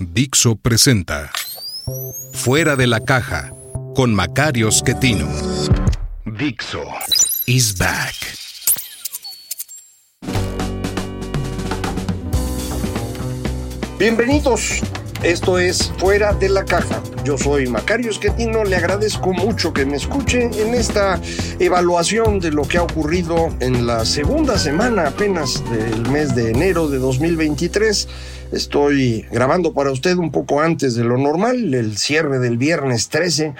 Dixo presenta Fuera de la caja con Macario Schettino. Dixo is back. Bienvenidos. Esto es Fuera de la Caja. Yo soy Macario Esquetino. Le agradezco mucho que me escuche en esta evaluación de lo que ha ocurrido en la segunda semana apenas del mes de enero de 2023. Estoy grabando para usted un poco antes de lo normal, el cierre del viernes 13.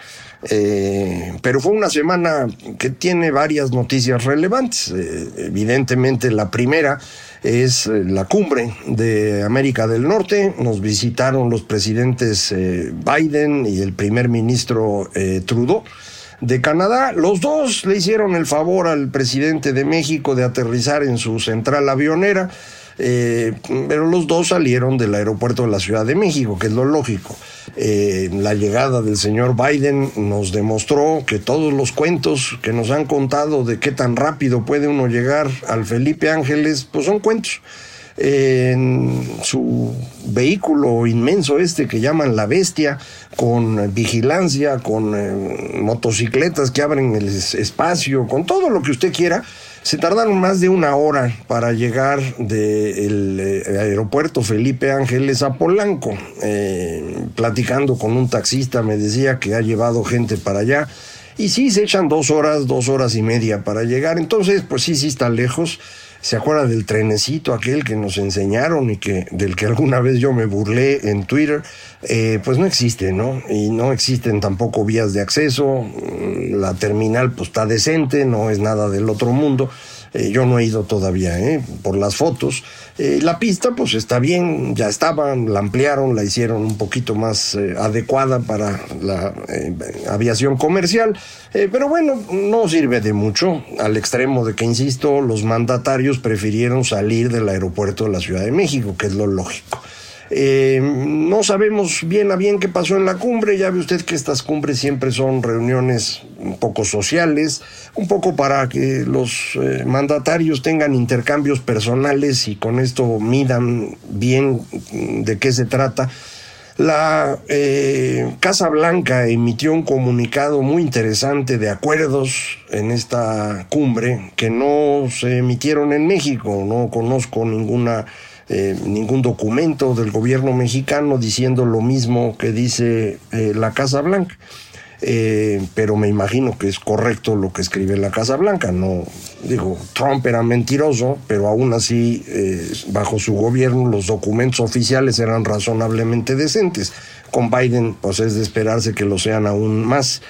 Eh, pero fue una semana que tiene varias noticias relevantes. Eh, evidentemente la primera es eh, la cumbre de América del Norte. Nos visitaron los presidentes Biden y el primer ministro Trudeau de Canadá. Los dos le hicieron el favor al presidente de México de aterrizar en su central avionera. Pero los dos salieron del aeropuerto de la Ciudad de México, que es lo lógico. la llegada del señor Biden nos demostró que todos los cuentos que nos han contado de qué tan rápido puede uno llegar al Felipe Ángeles, pues son cuentos. En su vehículo inmenso este que llaman la bestia, con vigilancia, con eh, motocicletas que abren el espacio, con todo lo que usted quiera, se tardaron más de una hora para llegar del eh, aeropuerto Felipe Ángeles a Polanco. Eh, platicando con un taxista me decía que ha llevado gente para allá. Y sí, se echan dos horas, dos horas y media para llegar. Entonces, pues sí, sí está lejos se acuerda del trenecito aquel que nos enseñaron y que del que alguna vez yo me burlé en Twitter, eh, pues no existe, ¿no? Y no existen tampoco vías de acceso, la terminal pues está decente, no es nada del otro mundo. Eh, yo no he ido todavía, ¿eh? por las fotos. Eh, la pista, pues está bien, ya estaba, la ampliaron, la hicieron un poquito más eh, adecuada para la aviación comercial. pero bueno, no sirve de mucho, al extremo de que, insisto, los mandatarios prefirieron salir del aeropuerto de la Ciudad de México, que es lo lógico. Eh, no sabemos bien a bien qué pasó en la cumbre. Ya ve usted que estas cumbres siempre son reuniones un poco sociales, un poco para que los eh, mandatarios tengan intercambios personales y con esto midan bien de qué se trata. La eh, Casa Blanca emitió un comunicado muy interesante de acuerdos en esta cumbre que no se emitieron en México. No conozco ninguna eh, ningún documento del gobierno mexicano diciendo lo mismo que dice eh, la Casa Blanca. Eh, pero me imagino que es correcto lo que escribe la Casa Blanca. No digo, Trump era mentiroso, pero aún así, bajo su gobierno, los documentos oficiales eran razonablemente decentes. Con Biden, pues es de esperarse que lo sean aún más.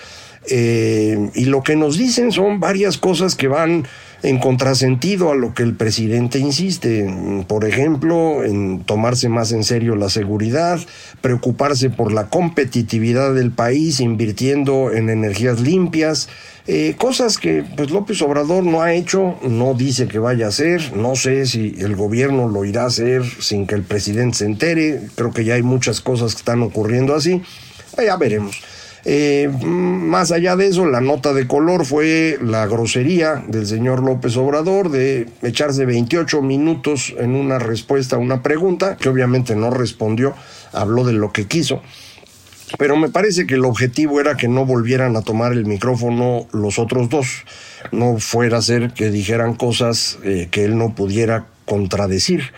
y lo que nos dicen son varias cosas que van en contrasentido a lo que el presidente insiste, por ejemplo, en tomarse más en serio la seguridad, preocuparse por la competitividad del país, invirtiendo en energías limpias, eh, cosas que pues López Obrador no ha hecho, no dice que vaya a hacer, no sé si el gobierno lo irá a hacer sin que el presidente se entere, creo que ya hay muchas cosas que están ocurriendo así, ya veremos. Eh, más allá de eso, la nota de color fue la grosería del señor López Obrador de echarse 28 minutos en una respuesta a una pregunta, que obviamente no respondió, habló de lo que quiso. Pero me parece que el objetivo era que no volvieran a tomar el micrófono los otros dos, no fuera a ser que dijeran cosas eh, que él no pudiera contradecir.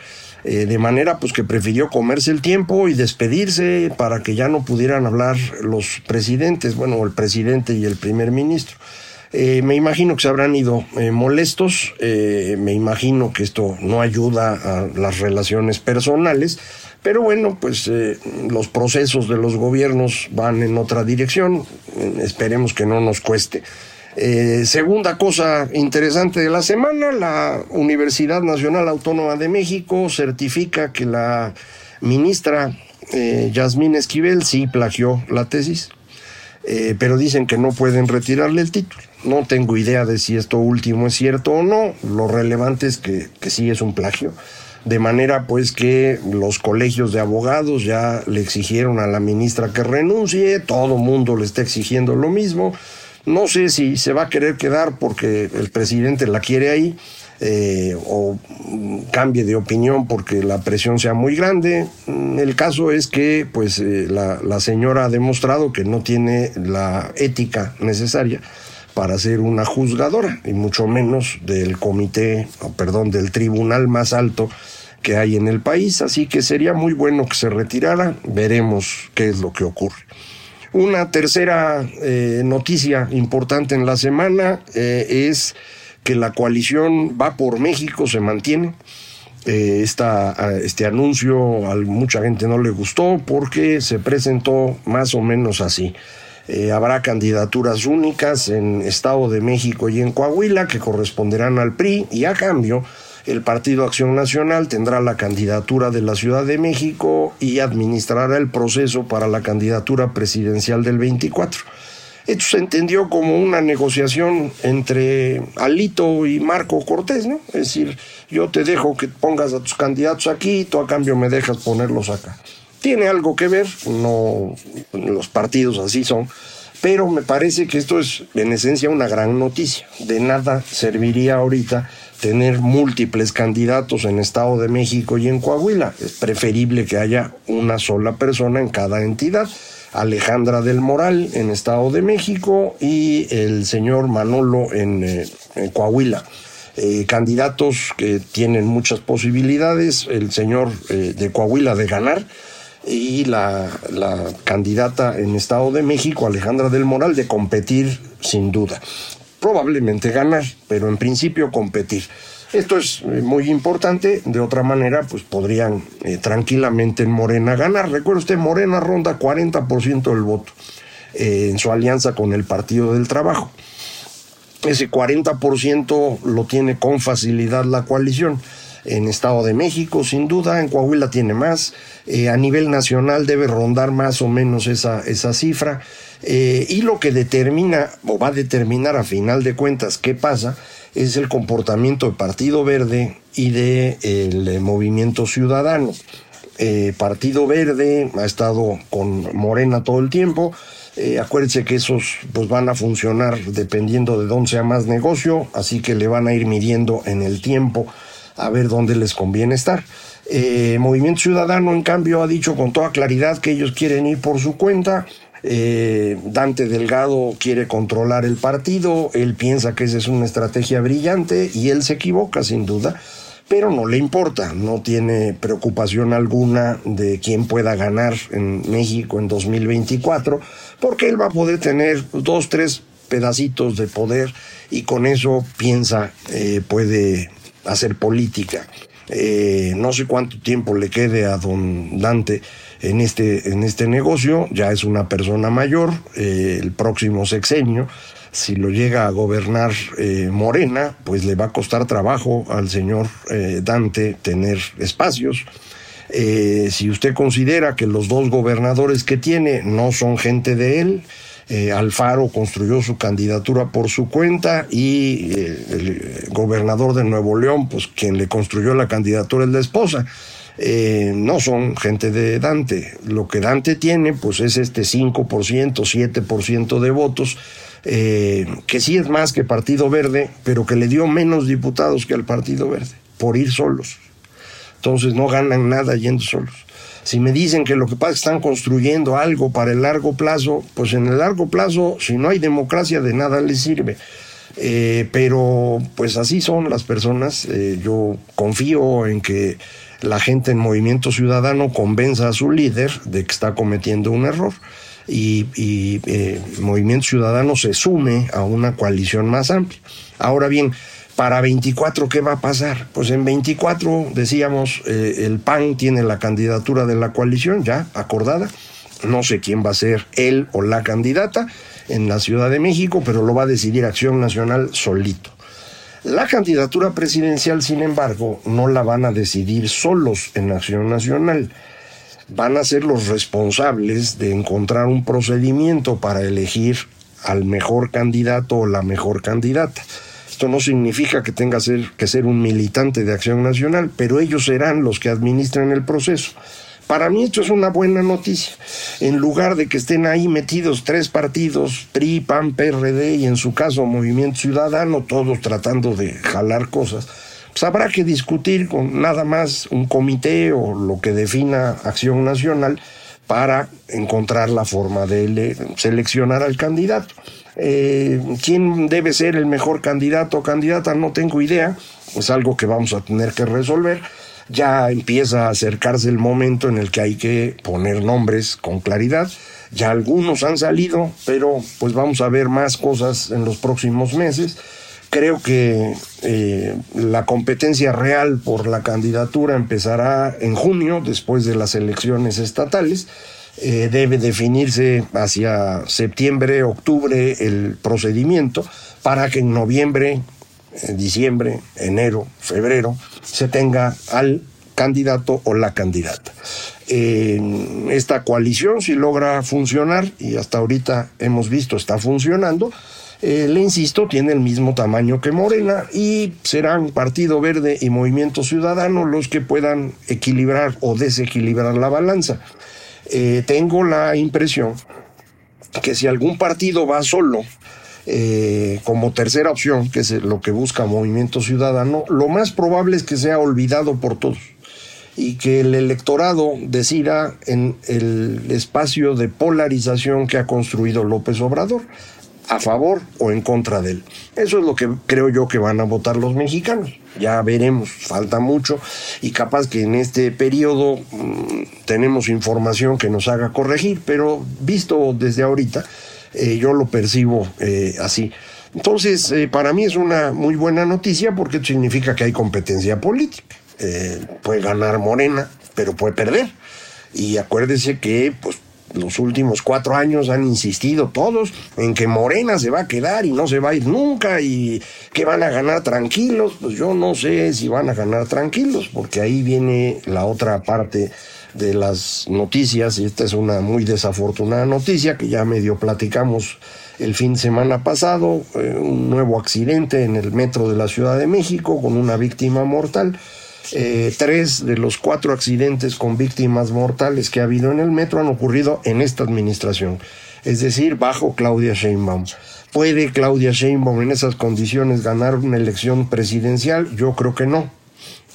Eh, de manera pues que prefirió comerse el tiempo y despedirse para que ya no pudieran hablar los presidentes, bueno, el presidente y el primer ministro. Eh, me imagino que se habrán ido eh, molestos, me imagino que esto no ayuda a las relaciones personales, pero bueno, pues los procesos de los gobiernos van en otra dirección, esperemos que no nos cueste. Eh, segunda cosa interesante de la semana, la Universidad Nacional Autónoma de México certifica que la ministra eh, Yasmín Esquivel sí plagió la tesis, eh, pero dicen que no pueden retirarle el título. No tengo idea de si esto último es cierto o no, lo relevante es que, que sí es un plagio. De manera pues que los colegios de abogados ya le exigieron a la ministra que renuncie, todo mundo le está exigiendo lo mismo, no sé si se va a querer quedar porque el presidente la quiere ahí eh, o cambie de opinión porque la presión sea muy grande. Mm, el caso es que pues eh, la, la señora ha demostrado que no tiene la ética necesaria para ser una juzgadora y mucho menos del comité, perdón, del tribunal más alto que hay en el país, así que sería muy bueno que se retirara, veremos qué es lo que ocurre. Una tercera eh, noticia importante en la semana eh, es que la coalición Va por México se mantiene. Eh, este anuncio a mucha gente no le gustó porque se presentó más o menos así. habrá candidaturas únicas en Estado de México y en Coahuila que corresponderán al PRI y a cambio el Partido Acción Nacional tendrá la candidatura de la Ciudad de México y administrará el proceso para la candidatura presidencial del 24. Esto se entendió como una negociación entre Alito y Marco Cortés, ¿no? Es decir, yo te dejo que pongas a tus candidatos aquí, tú a cambio me dejas ponerlos acá. Tiene algo que ver, no los partidos así son, pero me parece que esto es en esencia una gran noticia. De nada serviría ahorita tener múltiples candidatos en Estado de México y en Coahuila. Es preferible que haya una sola persona en cada entidad. Alejandra del Moral en Estado de México y el señor Manolo en, eh, Coahuila. Eh, candidatos que tienen muchas posibilidades, el señor eh, de Coahuila de ganar y la, la, candidata en Estado de México, Alejandra del Moral, de competir sin duda probablemente ganar, pero en principio competir. Esto es eh, muy importante, de otra manera, pues podrían eh, tranquilamente en Morena ganar. Recuerde usted, Morena ronda 40% del voto eh, en su alianza con el Partido del Trabajo. Ese 40% lo tiene con facilidad la coalición. En Estado de México, sin duda, en Coahuila tiene más. a nivel nacional debe rondar más o menos esa, esa cifra. Eh, y lo que determina o va a determinar a final de cuentas qué pasa es el comportamiento del Partido Verde y del de, Movimiento Ciudadano. Eh, Partido Verde ha estado con Morena todo el tiempo. Eh, acuérdense que esos pues, van a funcionar dependiendo de dónde sea más negocio, así que le van a ir midiendo en el tiempo a ver dónde les conviene estar. Movimiento Ciudadano, en cambio, ha dicho con toda claridad que ellos quieren ir por su cuenta. Eh, Dante Delgado quiere controlar el partido, él piensa que esa es una estrategia brillante y él se equivoca sin duda, pero no le importa, no tiene preocupación alguna de quién pueda ganar en México en 2024, porque él va a poder tener dos, tres pedacitos de poder y con eso piensa eh, puede hacer política. Eh, no sé cuánto tiempo le quede a don Dante en este, en este negocio, ya es una persona mayor, eh, el próximo sexenio, si lo llega a gobernar eh, Morena, pues le va a costar trabajo al señor eh, Dante tener espacios. si usted considera que los dos gobernadores que tiene no son gente de él, Alfaro construyó su candidatura por su cuenta y el gobernador de Nuevo León, pues quien le construyó la candidatura es la esposa. Eh, no son gente de Dante. Lo que Dante tiene, pues es este 5%, 7% de votos, eh, que sí es más que Partido Verde, pero que le dio menos diputados que al Partido Verde, por ir solos. Entonces no ganan nada yendo solos. Si me dicen que lo que pasa es que están construyendo algo para el largo plazo, pues en el largo plazo, si no hay democracia, de nada les sirve. Eh, pero pues así son las personas. yo confío en que la gente en Movimiento Ciudadano convenza a su líder de que está cometiendo un error y, eh, Movimiento Ciudadano se sume a una coalición más amplia. Ahora bien, para 24, ¿qué va a pasar? Pues en 24, decíamos, eh, el PAN tiene la candidatura de la coalición ya acordada. No sé quién va a ser él o la candidata. en la Ciudad de México, pero lo va a decidir Acción Nacional solito. La candidatura presidencial, sin embargo, no la van a decidir solos en Acción Nacional. Van a ser los responsables de encontrar un procedimiento para elegir al mejor candidato o la mejor candidata. Esto no significa que tenga que ser un militante de Acción Nacional, pero ellos serán los que administran el proceso. Para mí esto es una buena noticia. En lugar de que estén ahí metidos tres partidos, PRI, PAN, PRD y en su caso Movimiento Ciudadano, todos tratando de jalar cosas, pues habrá que discutir con nada más un comité o lo que defina Acción Nacional para encontrar la forma de seleccionar al candidato. Eh, ¿Quién debe ser el mejor candidato o candidata? No tengo idea, es algo que vamos a tener que resolver ya empieza a acercarse el momento en el que hay que poner nombres con claridad. Ya algunos han salido, pero pues vamos a ver más cosas en los próximos meses. Creo que eh, la competencia real por la candidatura empezará en junio, después de las elecciones estatales. Eh, debe definirse hacia septiembre, octubre el procedimiento para que en noviembre diciembre, enero, febrero, se tenga al candidato o la candidata. esta coalición, si logra funcionar, y hasta ahorita hemos visto está funcionando, eh, le insisto, tiene el mismo tamaño que Morena y serán Partido Verde y Movimiento Ciudadano los que puedan equilibrar o desequilibrar la balanza. Eh, tengo la impresión que si algún partido va solo, eh, como tercera opción, que es lo que busca Movimiento Ciudadano, lo más probable es que sea olvidado por todos y que el electorado decida en el espacio de polarización que ha construido López Obrador, a favor o en contra de él. Eso es lo que creo yo que van a votar los mexicanos. Ya veremos, falta mucho y capaz que en este periodo mm, tenemos información que nos haga corregir, pero visto desde ahorita, eh, yo lo percibo eh, así. Entonces, eh, para mí es una muy buena noticia porque significa que hay competencia política. puede ganar Morena, pero puede perder. Y acuérdese que, pues, los últimos cuatro años han insistido todos en que Morena se va a quedar y no se va a ir nunca y que van a ganar tranquilos. Pues yo no sé si van a ganar tranquilos, porque ahí viene la otra parte de las noticias, y esta es una muy desafortunada noticia que ya medio platicamos el fin de semana pasado, eh, un nuevo accidente en el metro de la Ciudad de México con una víctima mortal. Eh, tres de los cuatro accidentes con víctimas mortales que ha habido en el metro han ocurrido en esta administración, es decir, bajo Claudia Sheinbaum. ¿Puede Claudia Sheinbaum en esas condiciones ganar una elección presidencial? Yo creo que no.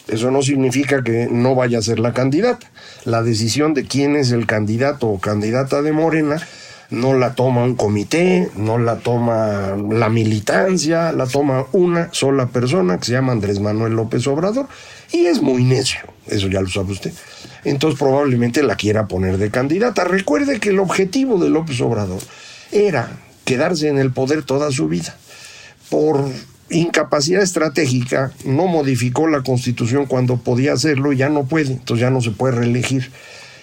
Eso no significa que no vaya a ser la candidata. La decisión de quién es el candidato o candidata de Morena no la toma un comité, no la toma la militancia, la toma una sola persona que se llama Andrés Manuel López Obrador y es muy necio, eso ya lo sabe usted. Entonces probablemente la quiera poner de candidata. Recuerde que el objetivo de López Obrador era quedarse en el poder toda su vida. Por incapacidad estratégica, no modificó la constitución cuando podía hacerlo y ya no puede, entonces ya no se puede reelegir.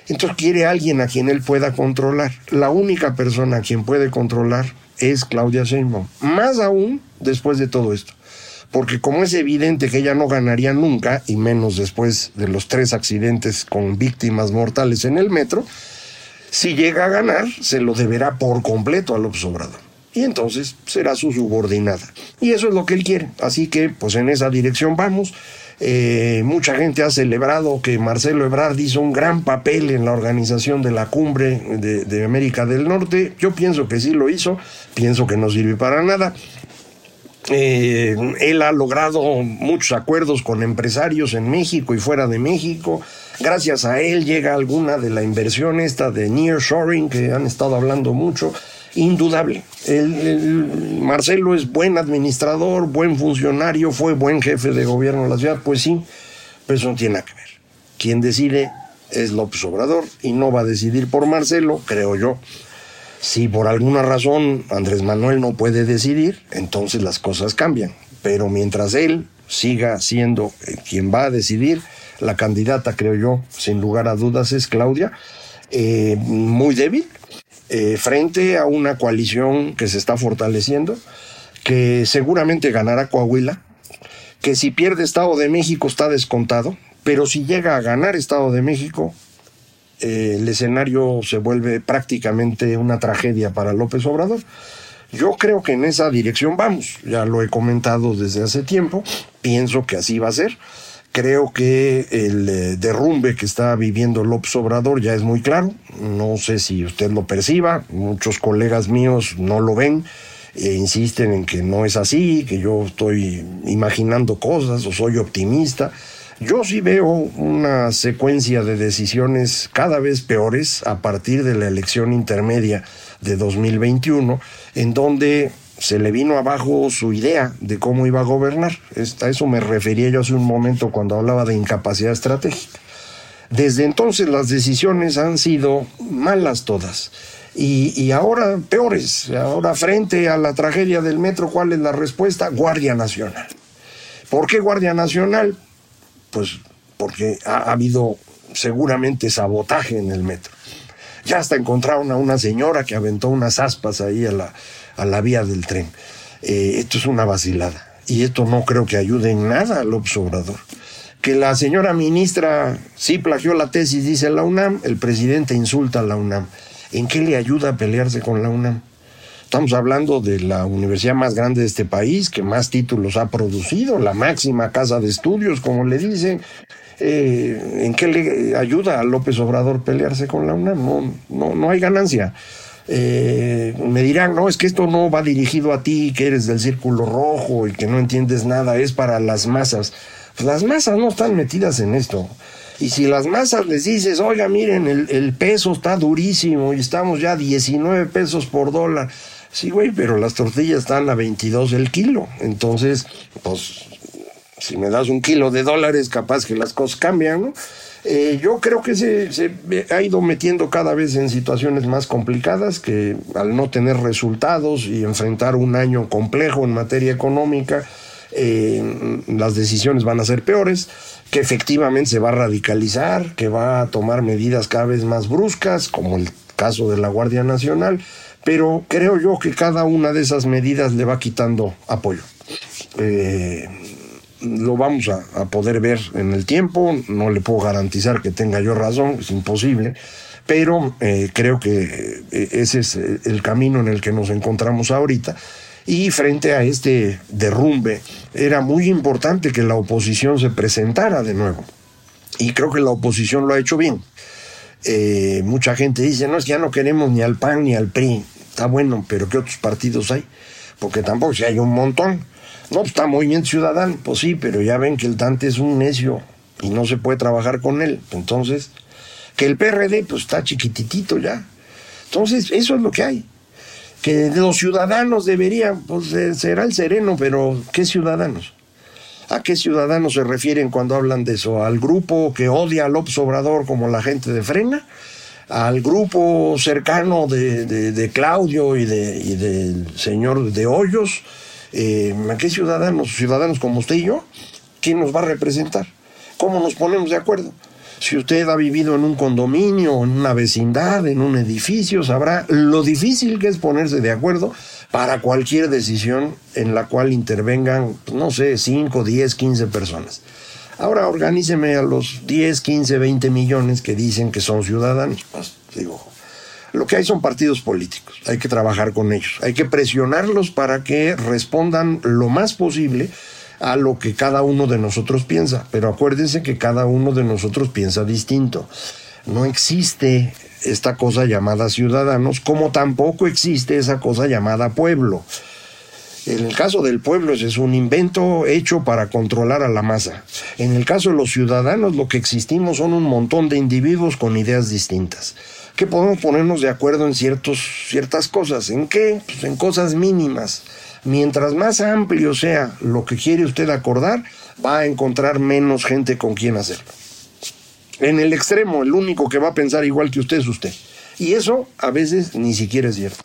Entonces quiere alguien a quien él pueda controlar. La única persona a quien puede controlar es Claudia Sheinbaum. Más aún después de todo esto. Porque como es evidente que ella no ganaría nunca, y menos después de los tres accidentes con víctimas mortales en el metro, si llega a ganar, se lo deberá por completo a López Obrador y entonces será su subordinada. Y eso es lo que él quiere. Así que, pues en esa dirección vamos. Eh, mucha gente ha celebrado que Marcelo Ebrard hizo un gran papel en la organización de la cumbre de, América del Norte. Yo pienso que sí lo hizo, pienso que no sirve para nada. Eh, él ha logrado muchos acuerdos con empresarios en México y fuera de México. Gracias a él llega alguna de la inversión esta de nearshoring que han estado hablando mucho indudable. El, Marcelo es buen administrador, buen funcionario, fue buen jefe de gobierno de la ciudad, pues sí, pero eso no tiene nada que ver. Quien decide es López Obrador y no va a decidir por Marcelo, creo yo. Si por alguna razón Andrés Manuel no puede decidir, entonces las cosas cambian. Pero mientras él siga siendo eh, quien va a decidir, la candidata, creo yo, sin lugar a dudas, es Claudia, eh, muy débil, eh, frente a una coalición que se está fortaleciendo, que seguramente ganará Coahuila, que si pierde Estado de México está descontado, pero si llega a ganar Estado de México, eh, el escenario se vuelve prácticamente una tragedia para López Obrador. Yo creo que en esa dirección vamos, ya lo he comentado desde hace tiempo, pienso que así va a ser. Creo que el eh, derrumbe que está viviendo López Obrador ya es muy claro, no sé si usted lo perciba, muchos colegas míos no lo ven, e insisten en que no es así, que yo estoy imaginando cosas o soy optimista. Yo sí veo una secuencia de decisiones cada vez peores a partir de la elección intermedia de 2021, en donde se le vino abajo su idea de cómo iba a gobernar. A eso me refería yo hace un momento cuando hablaba de incapacidad estratégica. Desde entonces las decisiones han sido malas todas. Y, y, ahora peores. Ahora frente a la tragedia del metro, ¿cuál es la respuesta? Guardia Nacional. ¿Por qué Guardia Nacional? Pues porque ha, habido seguramente sabotaje en el metro. Ya hasta encontraron a una señora que aventó unas aspas ahí a la, a la vía del tren. Eh, esto es una vacilada. Y esto no creo que ayude en nada al observador. Que la señora ministra sí plagió la tesis, dice la UNAM, el presidente insulta a la UNAM. ¿En qué le ayuda a pelearse con la UNAM? Estamos hablando de la universidad más grande de este país, que más títulos ha producido, la máxima casa de estudios, como le dicen. Eh, ¿En qué le ayuda a López Obrador pelearse con la UNAM? No, no, no hay ganancia. Eh, me dirán, no, es que esto no va dirigido a ti, que eres del círculo rojo y que no entiendes nada, es para las masas. Pues las masas no están metidas en esto. Y si las masas les dices, oiga, miren, el, el peso está durísimo y estamos ya 19 pesos por dólar, Sí, güey, pero las tortillas están a 22 el kilo. Entonces, pues, si me das un kilo de dólares, capaz que las cosas cambian, ¿no? Eh, yo creo que se, ha ido metiendo cada vez en situaciones más complicadas que al no tener resultados y enfrentar un año complejo en materia económica, eh, las decisiones van a ser peores, que efectivamente se va a radicalizar, que va a tomar medidas cada vez más bruscas, como el caso de la Guardia Nacional, pero creo yo que cada una de esas medidas le va quitando apoyo. Eh, lo vamos a, poder ver en el tiempo, no le puedo garantizar que tenga yo razón, es imposible, pero eh, creo que eh, ese es el camino en el que nos encontramos ahorita. Y frente a este derrumbe, era muy importante que la oposición se presentara de nuevo. Y creo que la oposición lo ha hecho bien. mucha gente dice, no, es que ya no queremos ni al PAN ni al PRI está bueno, pero ¿qué otros partidos hay? Porque tampoco si hay un montón. No, pues está Movimiento Ciudadano, pues sí, pero ya ven que el Dante es un necio y no se puede trabajar con él. Entonces, que el PRD pues está chiquititito ya. Entonces, eso es lo que hay. Que los ciudadanos deberían, pues será el sereno, pero ¿qué ciudadanos? ¿A qué ciudadanos se refieren cuando hablan de eso? ¿Al grupo que odia a López Obrador como la gente de Frena? Al grupo cercano de, Claudio y, de, del señor de Hoyos, eh, ¿a qué ciudadanos, ciudadanos como usted y yo? ¿Quién nos va a representar? ¿Cómo nos ponemos de acuerdo? Si usted ha vivido en un condominio, en una vecindad, en un edificio, sabrá lo difícil que es ponerse de acuerdo para cualquier decisión en la cual intervengan, no sé, 5, 10, 15 personas. Ahora organíceme a los 10, 15, 20 millones que dicen que son ciudadanos. Pues, digo, lo que hay son partidos políticos. Hay que trabajar con ellos. Hay que presionarlos para que respondan lo más posible a lo que cada uno de nosotros piensa. Pero acuérdense que cada uno de nosotros piensa distinto. No existe esta cosa llamada ciudadanos, como tampoco existe esa cosa llamada pueblo. En el caso del pueblo es un invento hecho para controlar a la masa. En el caso de los ciudadanos lo que existimos son un montón de individuos con ideas distintas. Que podemos ponernos de acuerdo en ciertas cosas. ¿En qué? Pues en cosas mínimas. Mientras más amplio sea lo que quiere usted acordar, va a encontrar menos gente con quien hacerlo. En el extremo, el único que va a pensar igual que usted es usted. Y eso a veces ni siquiera es cierto.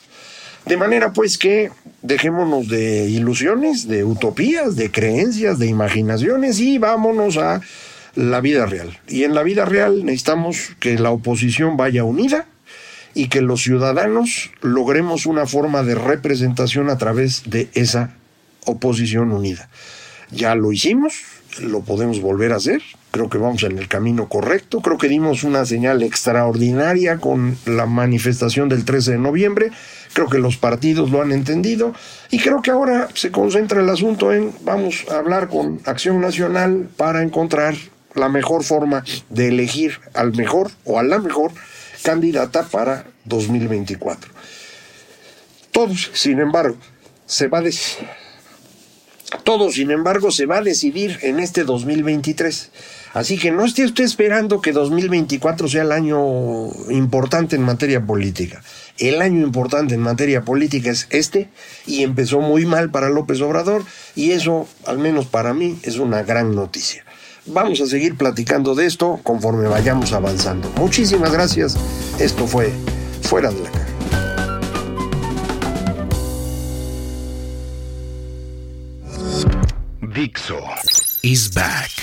De manera pues que dejémonos de ilusiones, de utopías, de creencias, de imaginaciones y vámonos a la vida real. Y en la vida real necesitamos que la oposición vaya unida y que los ciudadanos logremos una forma de representación a través de esa oposición unida. Ya lo hicimos, lo podemos volver a hacer, creo que vamos en el camino correcto, creo que dimos una señal extraordinaria con la manifestación del 13 de noviembre, creo que los partidos lo han entendido y creo que ahora se concentra el asunto en vamos a hablar con Acción Nacional para encontrar la mejor forma de elegir al mejor o a la mejor candidata para 2024. Todos, sin embargo, se va a. Todo, sin embargo, se va a decidir en este 2023. Así que no esté usted esperando que 2024 sea el año importante en materia política. El año importante en materia política es este y empezó muy mal para López Obrador y eso, al menos para mí, es una gran noticia. Vamos a seguir platicando de esto conforme vayamos avanzando. Muchísimas gracias. Esto fue Fuera de la Caja. Dixo is back.